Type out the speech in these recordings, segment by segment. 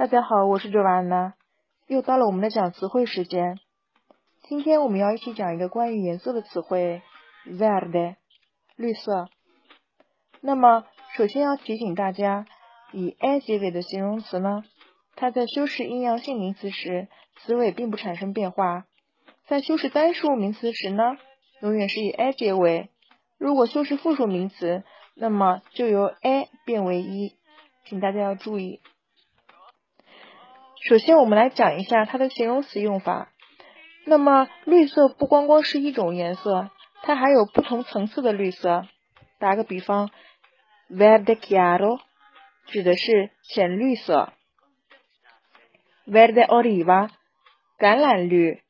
大家好，我是周安娜，又到了我们的讲词汇时间。今天我们要一起讲一个关于颜色的词汇，verde，绿色。那么，首先要提醒大家，以 a 结尾的形容词呢，它在修饰阴阳性名词时，词尾并不产生变化；在修饰单数名词时呢，永远是以 a 结尾。如果修饰复数名词，那么就由 a 变为一，请大家要注意。首先，我们来讲一下它的形容词用法。那么，绿色不光光是一种颜色，它还有不同层次的绿色。打个比方，verde chiaro 指的是浅绿色，verde oliva 橄榄绿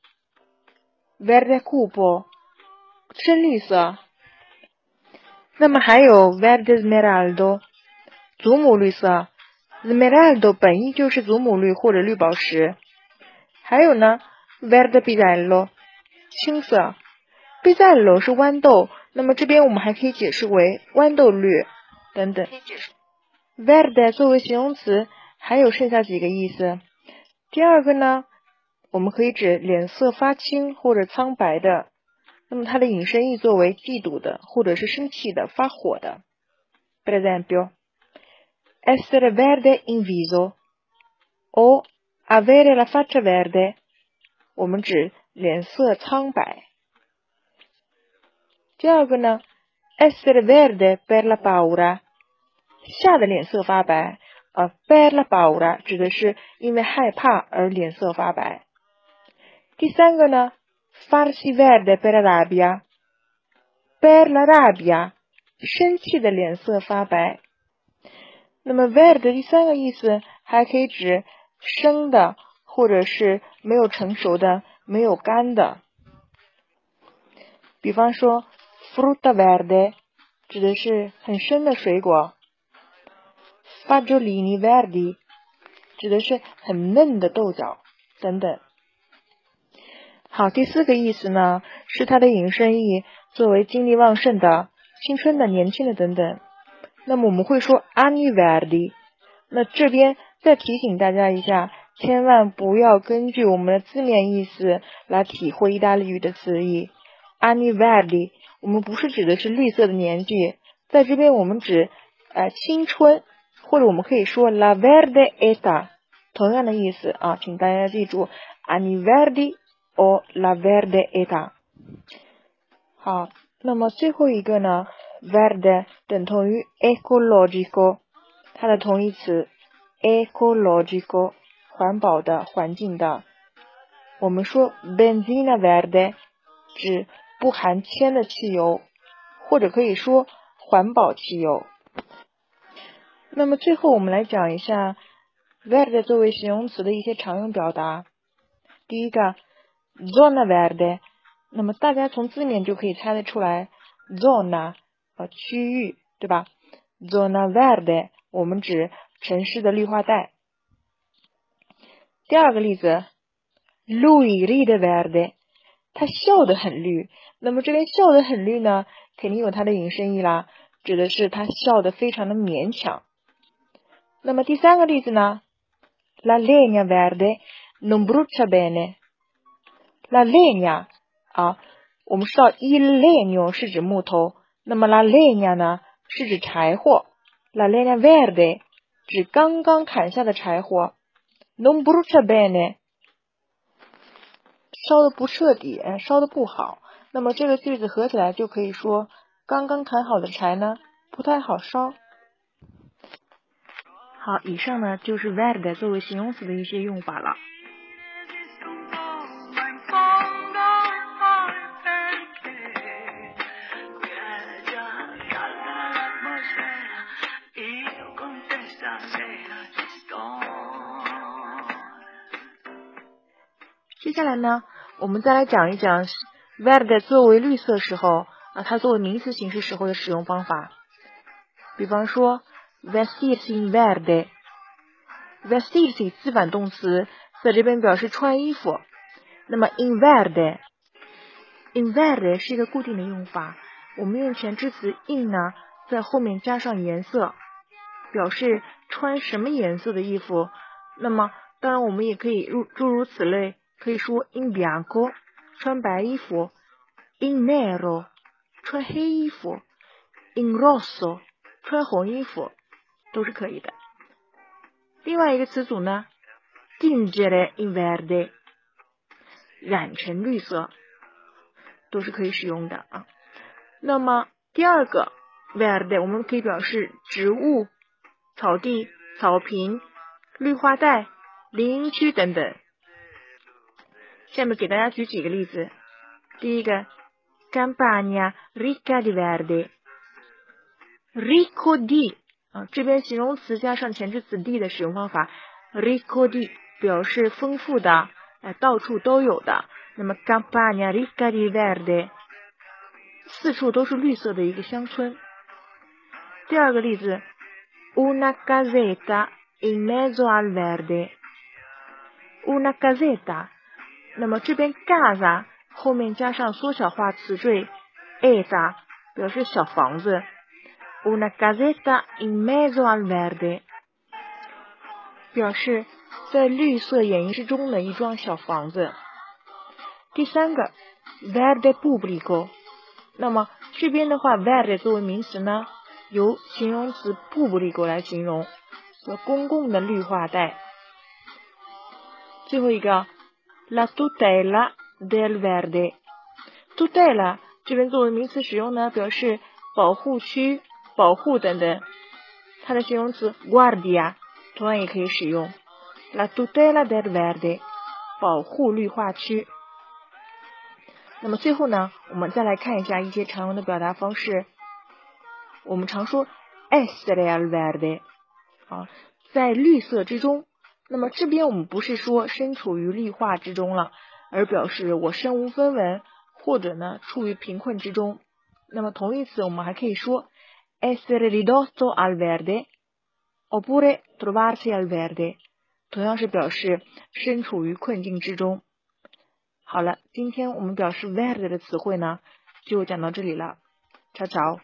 ，verde cupo 深绿色。那么还有 verde smeraldo 祖母绿色。Smeraldo 本意就是祖母绿或者绿宝石，还有呢，Verde bisello 青色 b i z a l l o 是豌豆，那么这边我们还可以解释为豌豆绿等等。Verde 作为形容词还有剩下几个意思，第二个呢，我们可以指脸色发青或者苍白的，那么它的引申义作为嫉妒的或者是生气的、发火的。Per esempio。essere verde in viso o avere la faccia verde，我们指脸色苍白。第二个呢，essere verde per la paura，吓得脸色发白。呃，per la paura 指的是因为害怕而脸色发白。第三个呢，farsi verde per la rabbia，per la rabbia，生气的脸色发白。 那么 verde 的第三个意思还可以指生的，或者是没有成熟的、没有干的。比方说 frutta verde 指的是很生的水果，fagiolini verdi 指的是很嫩的豆角等等。好，第四个意思呢是它的引申义，作为精力旺盛的、青春的、年轻的等等。那么我们会说 anni verdi，那这边再提醒大家一下，千万不要根据我们的字面意思来体会意大利语的词义。anni verdi，我们不是指的是绿色的年纪，在这边我们指呃青春，或者我们可以说 la verde età，同样的意思啊，请大家记住 anni verdi o la verde età。好，那么最后一个呢？Verde 等同于 ecological，它的同义词 ecological，环保的、环境的。我们说 benzina verde 指不含铅的汽油，或者可以说环保汽油。那么最后我们来讲一下 verde 作为形容词的一些常用表达。第一个 zona verde，那么大家从字面就可以猜得出来，zona。区域对吧？Zona verde，我们指城市的绿化带。第二个例子，Lui ride verde，他笑得很绿。那么这边笑得很绿呢，肯定有它的引申义啦，指的是他笑得非常的勉强。那么第三个例子呢，La legna verde non brucia bene。La legna 啊，我们知道 il legno 是指木头。那么 la leña 呢，是指柴火，la lena verde 指刚刚砍下的柴火，non brucia bene 烧的不彻底，烧的不好。那么这个句子合起来就可以说，刚刚砍好的柴呢，不太好烧。好，以上呢就是 verde 作为形容词的一些用法了。接下来呢，我们再来讲一讲 verde 作为绿色时候啊，它作为名词形式时候的使用方法。比方说，vestirsi in verde，vestirsi 自反动词在这边表示穿衣服。那么 in verde，in verde 是一个固定的用法，我们用前置词 in 呢，在后面加上颜色，表示穿什么颜色的衣服。那么当然我们也可以如诸如此类，可以说 in bianco 穿白衣服，in nero 穿黑衣服，in rosso 穿红衣服都是可以的。另外一个词组呢，tingere in verde 染成绿色都是可以使用的啊。那么第二个 verde 我们可以表示植物、草地、草坪、绿化带、林区等等。下面给大家举几个例子。第一个，campagna ricca di verde，ricco di 啊，这边形容词加上前置词 di 的使用方法，ricco di 表示丰富的，哎，到处都有的。那么 campagna ricca di verde，四处都是绿色的一个乡村。第二个例子，una casetta in mezzo al verde，una casetta。那么这边 casa 后面加上缩小化词缀 esa 表示小房子，una caseta in mezzo al verde 表示在绿色掩映之中的一幢小房子。第三个 verde pubblico，那么这边的话 verde 作为名词呢，由形容词 pubblico 来形容，说公共的绿化带。最后一个。La tutela del verde，tutela 这边作为名词使用呢，表示保护区、保护等等。它的形容词 guardia 同样也可以使用。La tutela del verde，保护绿化区。那么最后呢，我们再来看一下一些常用的表达方式。我们常说 essere al verde，啊，在绿色之中。那么这边我们不是说身处于绿化之中了，而表示我身无分文，或者呢处于贫困之中。那么同义词我们还可以说 essere ridotto al verde oppure trovarsi al verde，同样是表示身处于困境之中。好了，今天我们表示 verde 的词汇呢就讲到这里了，悄悄。